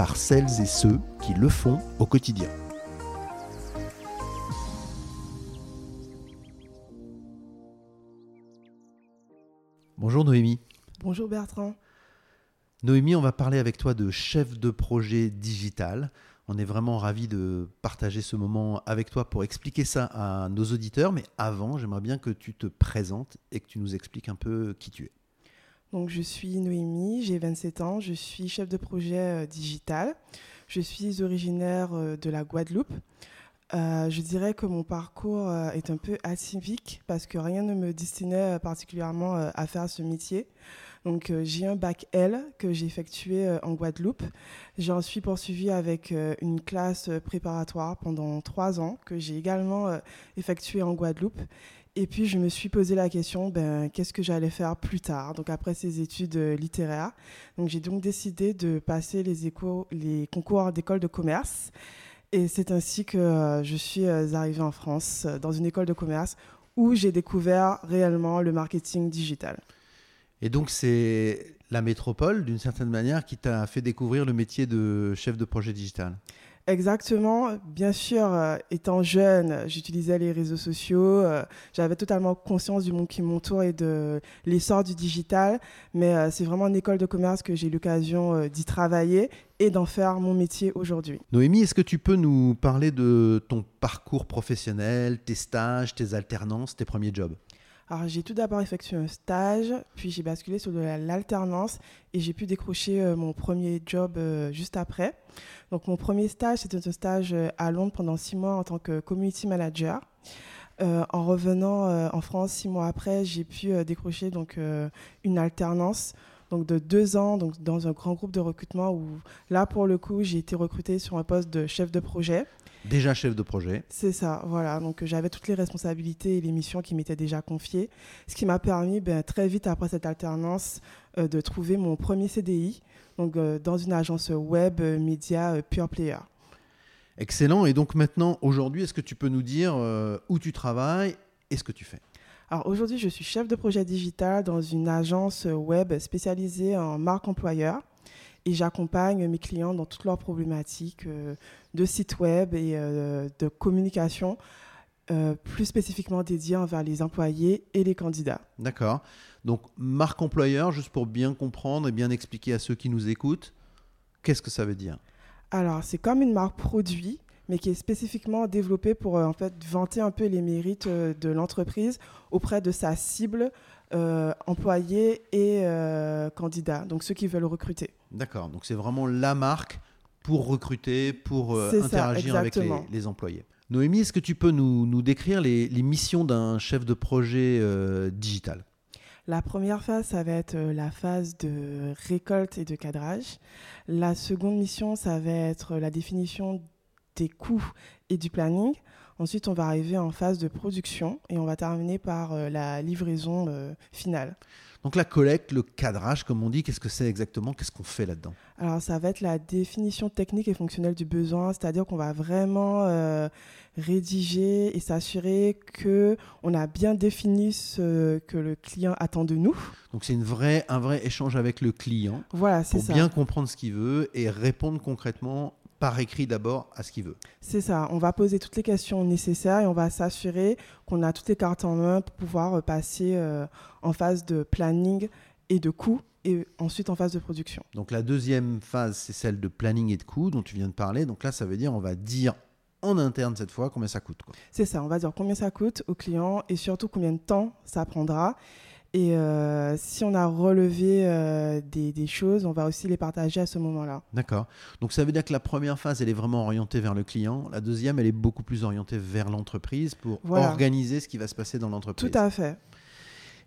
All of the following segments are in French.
par celles et ceux qui le font au quotidien. Bonjour Noémie. Bonjour Bertrand. Noémie, on va parler avec toi de chef de projet digital. On est vraiment ravis de partager ce moment avec toi pour expliquer ça à nos auditeurs. Mais avant, j'aimerais bien que tu te présentes et que tu nous expliques un peu qui tu es. Donc, je suis Noémie, j'ai 27 ans, je suis chef de projet euh, digital. Je suis originaire euh, de la Guadeloupe. Euh, je dirais que mon parcours est un peu atypique parce que rien ne me destinait particulièrement à faire ce métier. Donc j'ai un bac L que j'ai effectué en Guadeloupe. J'ai ensuite poursuivi avec une classe préparatoire pendant trois ans que j'ai également effectué en Guadeloupe. Et puis, je me suis posé la question, ben, qu'est-ce que j'allais faire plus tard, donc après ces études euh, littéraires. Donc, j'ai donc décidé de passer les, échos, les concours d'école de commerce. Et c'est ainsi que euh, je suis euh, arrivée en France, dans une école de commerce, où j'ai découvert réellement le marketing digital. Et donc, c'est la métropole, d'une certaine manière, qui t'a fait découvrir le métier de chef de projet digital? Exactement. Bien sûr, euh, étant jeune, j'utilisais les réseaux sociaux. Euh, j'avais totalement conscience du monde qui m'entoure et de l'essor du digital. Mais euh, c'est vraiment en école de commerce que j'ai eu l'occasion d'y travailler et d'en faire mon métier aujourd'hui. Noémie, est-ce que tu peux nous parler de ton parcours professionnel, tes stages, tes alternances, tes premiers jobs? Alors, j'ai tout d'abord effectué un stage, puis j'ai basculé sur de l'alternance et j'ai pu décrocher euh, mon premier job euh, juste après. Donc, mon premier stage, c'était un stage euh, à Londres pendant six mois en tant que community manager. en revenant en France six mois après, j'ai pu décrocher donc une alternance donc de deux ans donc dans un grand groupe de recrutement où là pour le coup j'ai été recrutée sur un poste de chef de projet. Déjà chef de projet. C'est ça, voilà. Donc j'avais toutes les responsabilités et les missions qui m'étaient déjà confiées, ce qui m'a permis ben, très vite après cette alternance euh, de trouver mon premier CDI, donc euh, dans une agence web euh, média Pure Player. Excellent. Et donc maintenant, aujourd'hui, est-ce que tu peux nous dire où tu travailles et ce que tu fais? Alors aujourd'hui, je suis chef de projet digital dans une agence web spécialisée en marque employeur et j'accompagne mes clients dans toutes leurs problématiques euh, de site web et euh, de communication, euh, plus spécifiquement dédiées envers les employés et les candidats. D'accord. Donc, marque employeur, juste pour bien comprendre et bien expliquer à ceux qui nous écoutent, qu'est-ce que ça veut dire? Alors, c'est comme une marque produit, mais qui est spécifiquement développée pour en fait vanter un peu les mérites de l'entreprise auprès de sa cible euh, employés et euh, candidats, donc ceux qui veulent recruter. D'accord, donc c'est vraiment la marque pour recruter, pour euh, interagir avec les, employés. Noémie, est-ce que tu peux nous, nous décrire les, les, missions d'un chef de projet digital? La première phase, ça va être la phase de récolte et de cadrage. La seconde mission, ça va être la définition des coûts et du planning. Ensuite, on va arriver en phase de production et on va terminer par euh, la livraison euh, finale. Donc la collecte, le cadrage, comme on dit, qu'est-ce que c'est exactement? Qu'est-ce qu'on fait là-dedans? Alors ça va être la définition technique et fonctionnelle du besoin, c'est-à-dire qu'on va vraiment euh, rédiger et s'assurer que on a bien défini ce que le client attend de nous. Donc c'est une vraie, un vrai échange avec le client voilà, pour bien comprendre ce qu'il veut et répondre concrètement par écrit d'abord à ce qu'il veut. C'est ça, on va poser toutes les questions nécessaires et on va s'assurer qu'on a toutes les cartes en main pour pouvoir euh, passer euh, en phase de planning et de coût et ensuite en phase de production. Donc la deuxième phase, c'est celle de planning et de coût dont tu viens de parler. Donc là, ça veut dire on va dire en interne cette fois combien ça coûte. C'est ça, on va dire combien ça coûte au client et surtout combien de temps ça prendra. Et euh, si on a relevé euh, des, choses, on va aussi les partager à ce moment-là. D'accord. Donc ça veut dire que la première phase, elle est vraiment orientée vers le client. La deuxième, elle est beaucoup plus orientée vers l'entreprise pour organiser ce qui va se passer dans l'entreprise. Tout à fait.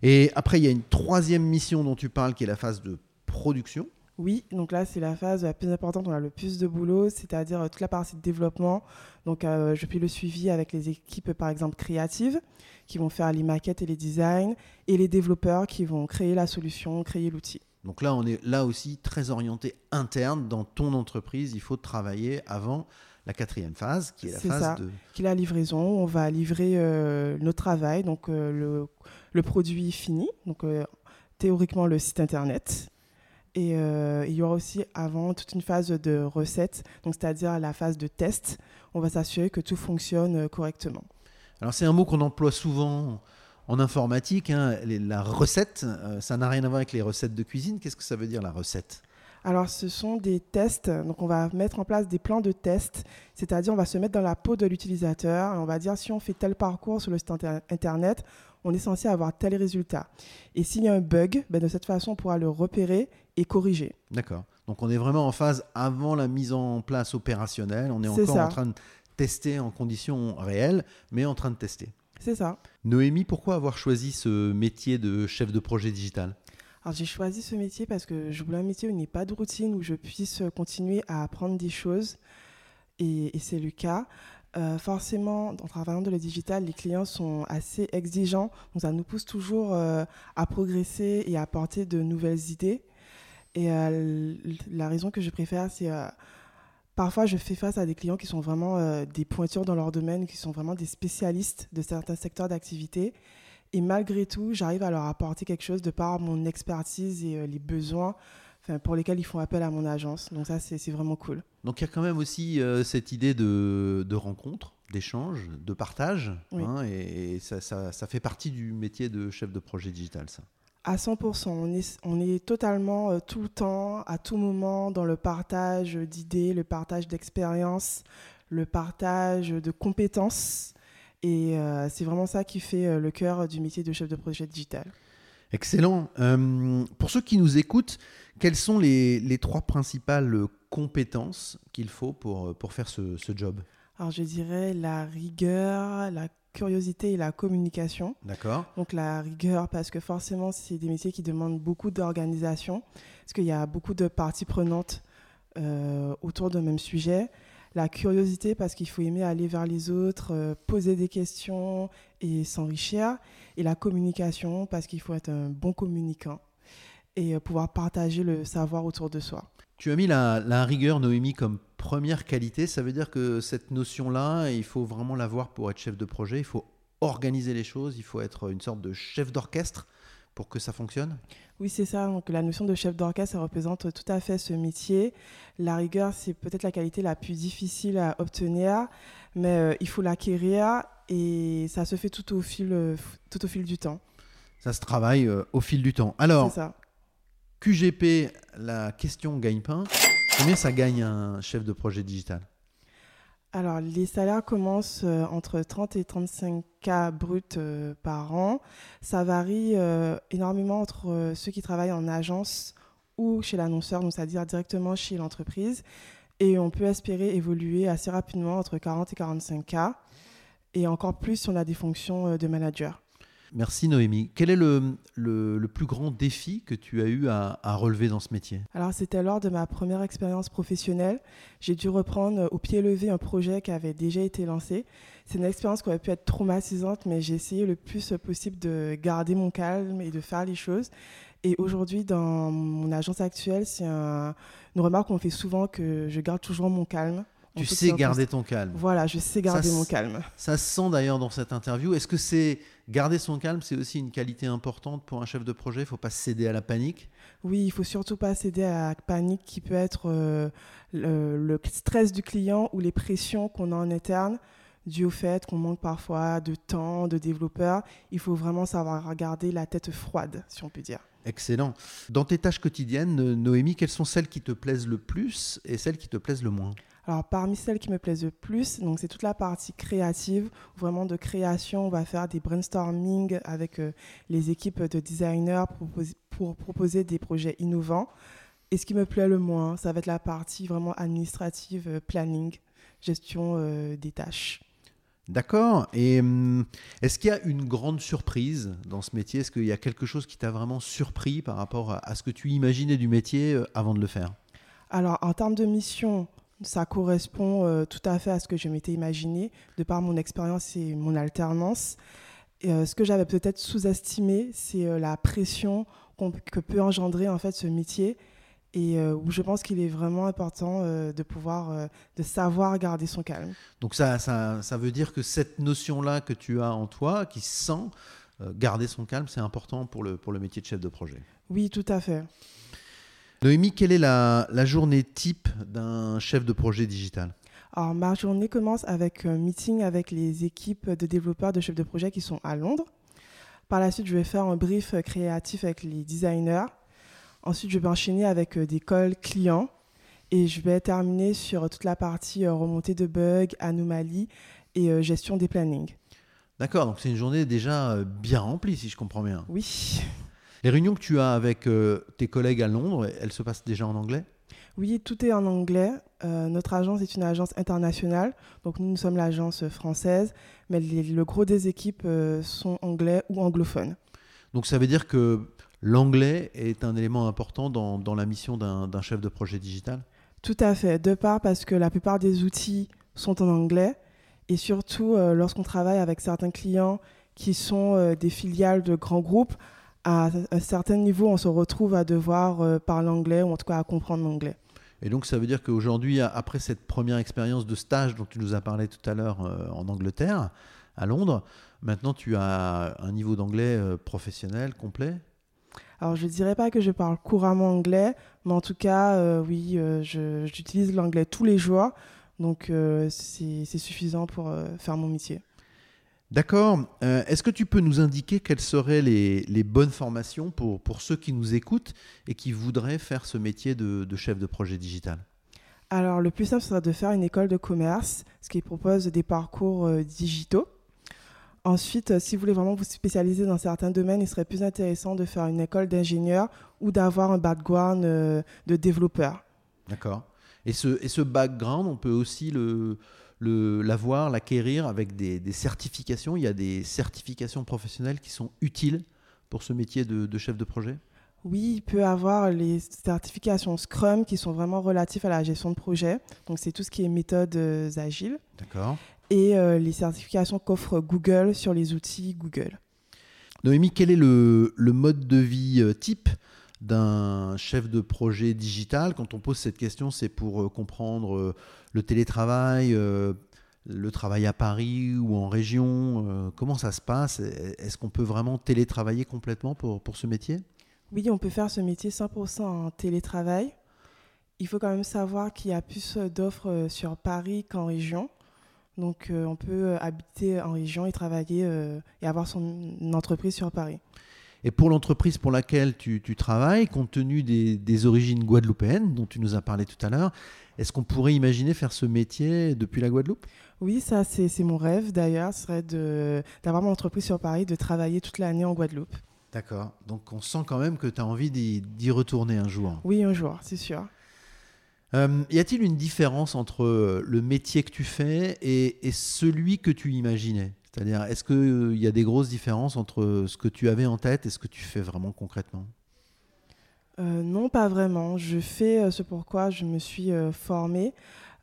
Et après, il y a une troisième mission dont tu parles qui est la phase de production. Oui, donc là, c'est la phase la plus importante, on a le plus de boulot, c'est-à-dire toute la partie de développement. Donc, je fais le suivi avec les équipes, par exemple, créatives, qui vont faire les maquettes et les designs, et les développeurs qui vont créer la solution, créer l'outil. Donc là, on est là aussi très orienté interne dans ton entreprise. Il faut travailler avant la quatrième phase, qui est la phase ça, de... qui est la livraison. On va livrer euh, nos travail, donc euh, le, le, produit fini, donc euh, théoriquement le site internet. Et il y aura aussi avant toute une phase de recette, c'est-à-dire la phase de test. On va s'assurer que tout fonctionne correctement. Alors c'est un mot qu'on emploie souvent en informatique, hein, la recette, euh, ça n'a rien à voir avec les recettes de cuisine. Qu'est-ce que ça veut dire la recette? Alors, ce sont des tests. Donc, on va mettre en place des plans de tests. C'est-à-dire, on va se mettre dans la peau de l'utilisateur. On va dire, si on fait tel parcours sur le site Internet, on est censé avoir tel résultat. Et s'il y a un bug, ben, de cette façon, on pourra le repérer et corriger. D'accord. Donc, on est vraiment en phase avant la mise en place opérationnelle. On est, encore en train de tester en conditions réelles, mais en train de tester. C'est ça. Noémie, pourquoi avoir choisi ce métier de chef de projet digital? Alors j'ai choisi ce métier parce que je voulais un métier où il n'y ait pas de routine, où je puisse continuer à apprendre des choses. Et, c'est le cas. Euh, forcément, en travaillant dans le digital, les clients sont assez exigeants. Donc ça nous pousse toujours euh, à progresser et à apporter de nouvelles idées. Et euh, la raison que je préfère, c'est Parfois, je fais face à des clients qui sont vraiment euh, des pointures dans leur domaine, qui sont vraiment des spécialistes de certains secteurs d'activité. Et malgré tout, j'arrive à leur apporter quelque chose de par mon expertise et euh, les besoins pour lesquels ils font appel à mon agence. Donc ça, c'est vraiment cool. Donc il y a quand même aussi euh, cette idée de, de rencontre, d'échange, de partage. Hein, et, ça, ça, ça, fait partie du métier de chef de projet digital, ça à 100%. On est, on est totalement euh, tout le temps, à tout moment, dans le partage d'idées, le partage d'expériences, le partage de compétences. Et euh, c'est vraiment ça qui fait euh, le cœur du métier de chef de projet digital. Excellent. pour ceux qui nous écoutent, quelles sont les, les trois principales compétences qu'il faut pour, pour faire ce, ce job? Alors je dirais la rigueur, la curiosité et la communication. D'accord. Donc la rigueur, parce que forcément, c'est des métiers qui demandent beaucoup d'organisation, parce qu'il y a beaucoup de parties prenantes euh, autour d'un même sujet. La curiosité, parce qu'il faut aimer aller vers les autres, euh, poser des questions et s'enrichir. Et la communication, parce qu'il faut être un bon communicant et euh, pouvoir partager le savoir autour de soi. Tu as mis la, la rigueur, Noémie, comme première qualité. Ça veut dire que cette notion-là, il faut vraiment l'avoir pour être chef de projet. Il faut organiser les choses. Il faut être une sorte de chef d'orchestre pour que ça fonctionne? Oui, c'est ça. Donc, la notion de chef d'orchestre, ça représente tout à fait ce métier. La rigueur, c'est peut-être la qualité la plus difficile à obtenir, mais euh, il faut l'acquérir et ça se fait tout au fil, euh, tout au fil du temps. Ça se travaille euh, au fil du temps. Alors, QGP, la question gagne-pain. Combien ça gagne un chef de projet digital? Alors, les salaires commencent euh, entre 30 et 35 K bruts euh, par an. Ça varie euh, énormément entre ceux qui travaillent en agence ou chez l'annonceur, c'est-à-dire directement chez l'entreprise. Et on peut espérer évoluer assez rapidement entre 40 et 45 K. Et encore plus si on a des fonctions de manager. Merci Noémie. Quel est le, plus grand défi que tu as eu à, relever dans ce métier? Alors c'était lors de ma première expérience professionnelle. J'ai dû reprendre au pied levé un projet qui avait déjà été lancé. C'est une expérience qui aurait pu être traumatisante, mais j'ai essayé le plus possible de garder mon calme et de faire les choses. Et aujourd'hui, dans mon agence actuelle, c'est une remarque qu'on fait souvent que je garde toujours mon calme. Tu sais garder ton calme. Voilà, je sais garder mon calme. Ça se sent d'ailleurs dans cette interview. Est-ce que c'est garder son calme, c'est aussi une qualité importante pour un chef de projet? Il ne faut pas céder à la panique? Oui, il faut surtout pas céder à la panique qui peut être euh, le, stress du client ou les pressions qu'on a en interne dû au fait qu'on manque parfois de temps, de développeurs. Il faut vraiment savoir garder la tête froide, si on peut dire. Excellent. Dans tes tâches quotidiennes, Noémie, quelles sont celles qui te plaisent le plus et celles qui te plaisent le moins? Alors parmi celles qui me plaisent le plus, donc c'est toute la partie créative, vraiment de création. On va faire des brainstorming avec euh, les équipes de designers pour, proposer des projets innovants. Et ce qui me plaît le moins, ça va être la partie vraiment administrative, euh, planning, gestion euh, des tâches. D'accord. Et hum, est-ce qu'il y a une grande surprise dans ce métier? Est-ce qu'il y a quelque chose qui t'a vraiment surpris par rapport à, ce que tu imaginais du métier avant de le faire? Alors, en termes de mission, ça correspond euh, tout à fait à ce que je m'étais imaginé, de par mon expérience et mon alternance. Euh, ce que j'avais peut-être sous-estimé, c'est la pression que peut engendrer en fait ce métier et euh, où je pense qu'il est vraiment important euh, de pouvoir, euh, de savoir garder son calme. Donc ça, ça, ça veut dire que cette notion-là que tu as en toi, qui sent garder son calme, c'est important pour le, pour le métier de chef de projet? Oui, tout à fait. Noémie, quelle est la, la journée type d'un chef de projet digital? Alors ma journée commence avec un meeting avec les équipes de développeurs de chefs de projet qui sont à Londres. Par la suite, je vais faire un brief créatif avec les designers Ensuite, je vais enchaîner avec euh, des calls clients et je vais terminer sur toute la partie euh, remontée de bugs, anomalies et euh, gestion des plannings. D'accord, donc c'est une journée déjà bien remplie, si je comprends bien. Oui. Les réunions que tu as avec tes collègues à Londres, elles se passent déjà en anglais? Oui, tout est en anglais. notre agence est une agence internationale, donc nous, nous sommes l'agence française, mais le gros des équipes sont anglais ou anglophones. Donc ça veut dire que l'anglais est un élément important dans, la mission d'un chef de projet digital? Tout à fait, de part parce que la plupart des outils sont en anglais. Et surtout euh, lorsqu'on travaille avec certains clients qui sont euh, des filiales de grands groupes, à un certain niveau, on se retrouve à devoir euh, parler anglais ou en tout cas à comprendre l'anglais. Et donc ça veut dire qu'aujourd'hui, après cette première expérience de stage dont tu nous as parlé tout à l'heure en Angleterre, à Londres, maintenant tu as un niveau d'anglais professionnel complet? Alors, je ne dirais pas que je parle couramment anglais, mais en tout cas, euh, oui, euh, j'utilise l'anglais tous les jours. Donc, euh, c'est suffisant pour faire mon métier. D'accord. Est-ce que tu peux nous indiquer quelles seraient les, bonnes formations pour, pour, ceux qui nous écoutent et qui voudraient faire ce métier de, de chef de projet digital? Alors, le plus simple serait de faire une école de commerce, ce qui propose des parcours digitaux. Ensuite, euh, si vous voulez vraiment vous spécialiser dans certains domaines, il serait plus intéressant de faire une école d'ingénieur ou d'avoir un background euh, de développeur. D'accord. Et ce, et ce background, on peut aussi le, l'avoir, l'acquérir avec des, certifications. Il y a des certifications professionnelles qui sont utiles pour ce métier de, de chef de projet? Oui, il peut avoir les certifications Scrum qui sont vraiment relatives à la gestion de projet. Donc, c'est tout ce qui est méthodes euh, agiles. D'accord et euh, les certifications qu'offre Google sur les outils Google. Noémie, quel est le, mode de vie euh, type? D'un chef de projet digital Quand on pose cette question, c'est pour euh, comprendre le télétravail, le travail à Paris ou en région. comment ça se passe? Est-ce qu'on peut vraiment télétravailler complètement pour, pour ce métier? Oui, on peut faire ce métier 100% en télétravail. Il faut quand même savoir qu'il y a plus d'offres sur Paris qu'en région. Donc euh, on peut euh, habiter en région et travailler euh, et avoir son entreprise sur Paris. Et pour l'entreprise pour laquelle tu, travailles, compte tenu des, origines guadeloupéennes dont tu nous as parlé tout à l'heure, est-ce qu'on pourrait imaginer faire ce métier depuis la Guadeloupe? Oui, ça c'est mon rêve d'ailleurs, ce serait d'avoir mon entreprise sur Paris, de travailler toute l'année en Guadeloupe. D'accord, donc on sent quand même que tu as envie d'y retourner un jour. Oui, un jour, c'est sûr. Euh, y a-t-il une différence entre le métier que tu fais et, celui que tu imaginais? C'est-à-dire, est-ce qu'il euh, y a des grosses différences entre ce que tu avais en tête et ce que tu fais vraiment concrètement? Non, pas vraiment. Je fais ce pourquoi je me suis formée.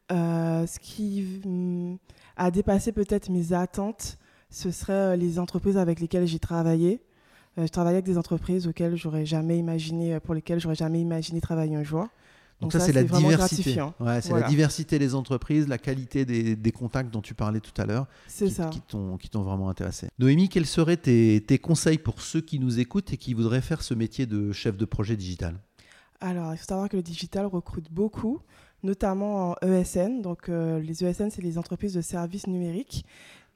ce qui mm, a dépassé peut-être mes attentes, ce serait les entreprises avec lesquelles j'ai travaillé. je travaillais avec des entreprises auxquelles j'aurais jamais imaginé, pour lesquelles j'aurais jamais imaginé travailler un jour. Donc, ça, c'est la diversité. Ouais, c'est la diversité des entreprises, la qualité des, contacts dont tu parlais tout à l'heure. Ça. Qui t'ont vraiment intéressé. Noémie, quels seraient tes, conseils pour ceux qui nous écoutent et qui voudraient faire ce métier de chef de projet digital? Alors, il faut savoir que le digital recrute beaucoup, notamment en ESN. Donc, euh, les ESN, c'est les entreprises de services numériques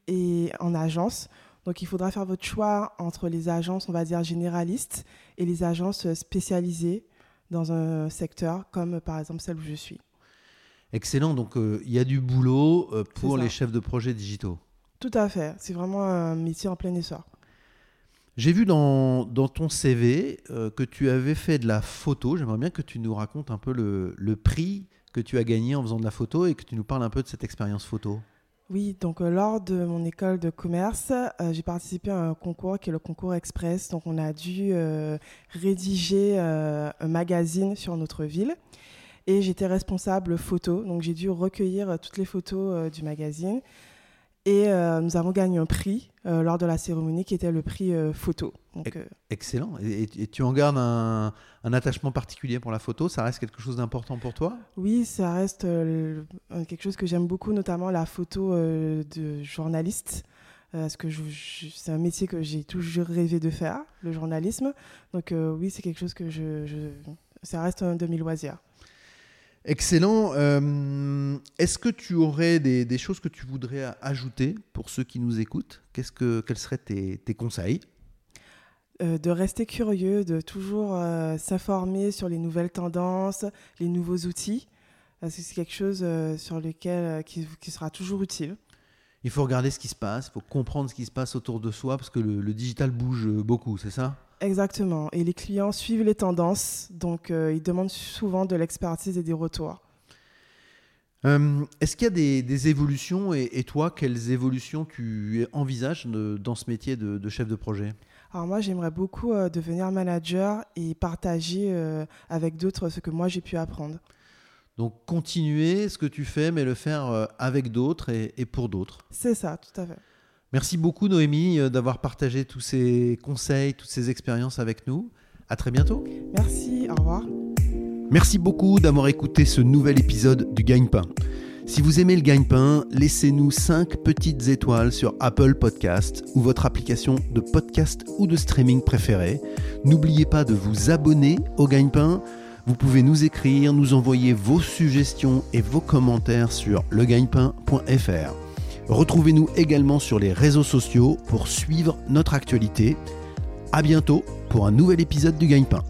et en agence. Donc, il faudra faire votre choix entre les agences, on va dire, généralistes et les agences spécialisées dans un secteur comme par exemple celle où je suis. Excellent, donc euh, il y a du boulot euh, pour les chefs de projet digitaux. Tout à fait, c'est vraiment un métier en plein essor. J'ai vu dans, dans, ton CV euh, que tu avais fait de la photo. J'aimerais bien que tu nous racontes un peu le, le, prix que tu as gagné en faisant de la photo et que tu nous parles un peu de cette expérience photo. Oui, donc euh, lors de mon école de commerce, euh, j'ai participé à un concours qui est le concours Express. Donc on a dû euh, rédiger un magazine sur notre ville et j'étais responsable photo. Donc j'ai dû recueillir toutes les photos du magazine et nous avons gagné un prix lors de la cérémonie qui était le prix photo. Excellent. Et, tu en gardes un, attachement particulier pour la photo? Ça reste quelque chose d'important pour toi? Oui, ça reste euh, quelque chose que j'aime beaucoup, notamment la photo euh, de journaliste. Euh, parce que c'est un métier que j'ai toujours rêvé de faire, le journalisme. Donc oui, c'est quelque chose que je, ça reste un de mes loisirs. Excellent. Est-ce que tu aurais des, choses que tu voudrais ajouter pour ceux qui nous écoutent? Qu'est-ce que, Quels seraient tes conseils? Euh, de rester curieux, de toujours euh, s'informer sur les nouvelles tendances, les nouveaux outils. Parce que c'est quelque chose euh, sur lequel qui, sera toujours utile. Il faut regarder ce qui se passe, il faut comprendre ce qui se passe autour de soi parce que le, digital bouge beaucoup, c'est ça? Exactement. Et les clients suivent les tendances, donc ils demandent souvent de l'expertise et des retours. Est-ce qu'il y a des, évolutions et, toi, quelles évolutions tu envisages dans ce métier de chef de projet? Alors moi, j'aimerais beaucoup euh, devenir manager et partager euh, avec d'autres ce que moi j'ai pu apprendre. Donc continuer ce que tu fais, mais le faire euh, avec d'autres et, pour d'autres. C'est ça, tout à fait. Merci beaucoup Noémie d'avoir partagé tous ces conseils, toutes ces expériences avec nous. À très bientôt. Merci, au revoir. Merci beaucoup d'avoir écouté ce nouvel épisode du Gagne-Pain. Si vous aimez le gagne-pain, laissez-nous 5 petites étoiles sur Apple Podcast ou votre application de podcast ou de streaming préférée. N'oubliez pas de vous abonner au gagne-pain. Vous pouvez nous écrire, nous envoyer vos suggestions et vos commentaires sur legagnepain.fr. Retrouvez-nous également sur les réseaux sociaux pour suivre notre actualité. À bientôt pour un nouvel épisode du Gagne-Pain.